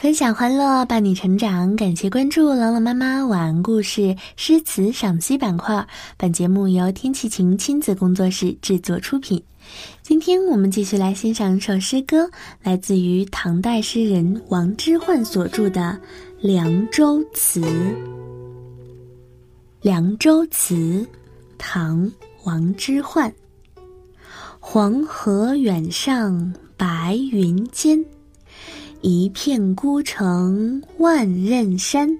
分享欢乐，伴你成长。感谢关注朗朗妈妈晚安故事诗词赏析板块。本节目由天气晴亲子工作室制作出品。今天我们继续来欣赏一首诗歌，来自于唐代诗人王之涣所著的《凉州词》。《凉州词》，唐·王之涣。黄河远上白云间。一片孤城万仞山，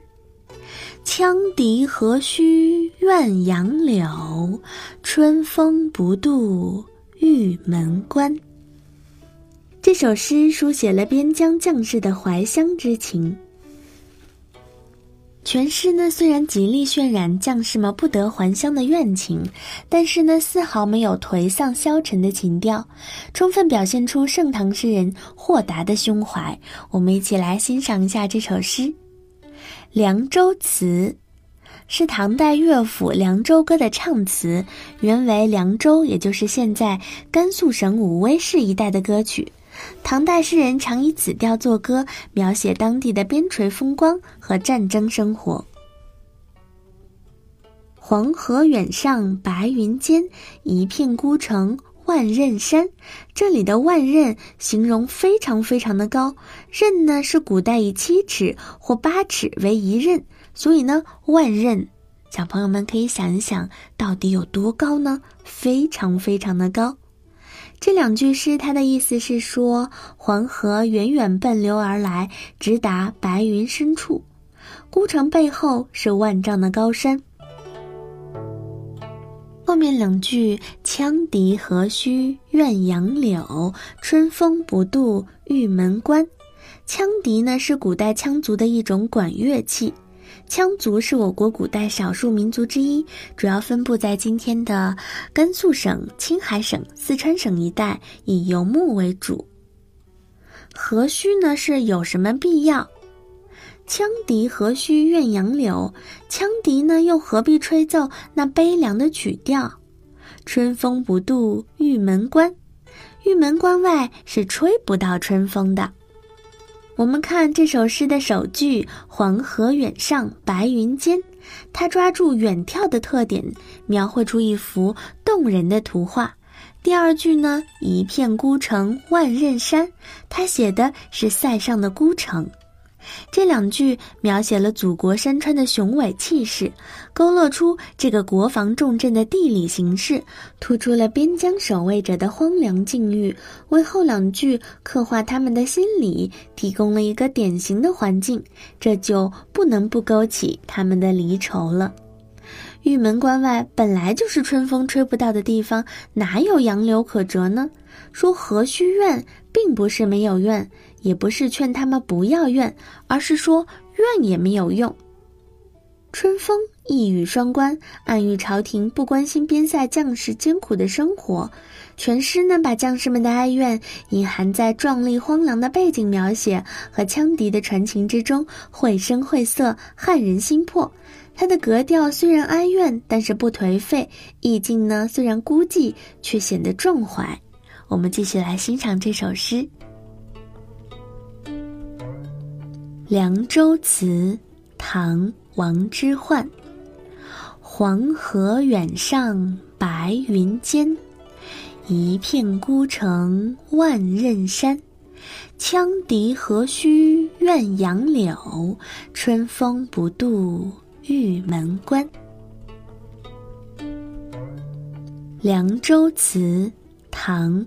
羌笛何须怨杨柳，春风不度玉门关。这首诗书写了边疆将士的怀乡之情。全诗呢，虽然极力渲染将士们不得还乡的怨情，但是呢，丝毫没有颓丧消沉的情调，充分表现出盛唐诗人豁达的胸怀。我们一起来欣赏一下这首诗《凉州词》，是唐代乐府《凉州歌》的唱词，原为凉州，也就是现在甘肃省武威市一带的歌曲。唐代诗人常以此调作歌，描写当地的边陲风光和战争生活。黄河远上白云间，一片孤城万仞山。这里的万仞形容非常非常的高，仞呢是古代以七尺或八尺为一仞，所以呢万仞，小朋友们可以想一想，到底有多高呢？非常非常的高。这两句诗，它的意思是说，黄河远远奔流而来，直达白云深处，孤城背后是万丈的高山。后面两句“羌笛何须怨杨柳，春风不度玉门关”，羌笛呢是古代羌族的一种管乐器。羌族是我国古代少数民族之一，主要分布在今天的甘肃省、青海省、四川省一带，以游牧为主。何须呢？是有什么必要？羌笛何须怨杨柳？羌笛呢，又何必吹奏那悲凉的曲调？春风不度玉门关，玉门关外是吹不到春风的。我们看这首诗的首句“黄河远上白云间”，它抓住远眺的特点，描绘出一幅动人的图画。第二句呢，“一片孤城万仞山”，它写的是塞上的孤城。这两句描写了祖国山川的雄伟气势，勾勒出这个国防重镇的地理形势，突出了边疆守卫者的荒凉境遇，为后两句刻画他们的心理提供了一个典型的环境，这就不能不勾起他们的离愁了。玉门关外本来就是春风吹不到的地方，哪有杨柳可折呢？说何须怨，并不是没有怨。也不是劝他们不要怨，而是说怨也没有用。春风一语双关，暗喻朝廷不关心边塞将士艰苦的生活。全诗呢，把将士们的哀怨隐含在壮丽荒凉的背景描写和羌笛的传情之中，绘声绘色，撼人心魄。它的格调虽然哀怨，但是不颓废；意境呢，虽然孤寂，却显得壮怀。我们继续来欣赏这首诗。《凉州词》唐·王之涣。黄河远上白云间，一片孤城万仞山。羌笛何须怨杨柳，春风不度玉门关。《凉州词》唐·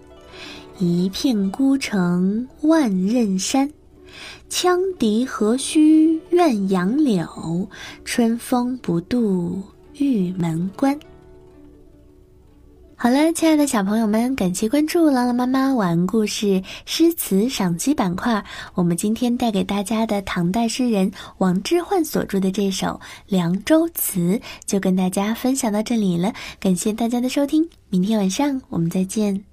一片孤城万仞山。羌笛何须怨杨柳，春风不度玉门关。好了，亲爱的小朋友们，感谢关注朗朗妈妈晚安故事诗词赏析板块。我们今天带给大家的唐代诗人王之涣所著的这首《凉州词》，就跟大家分享到这里了。感谢大家的收听，明天晚上我们再见。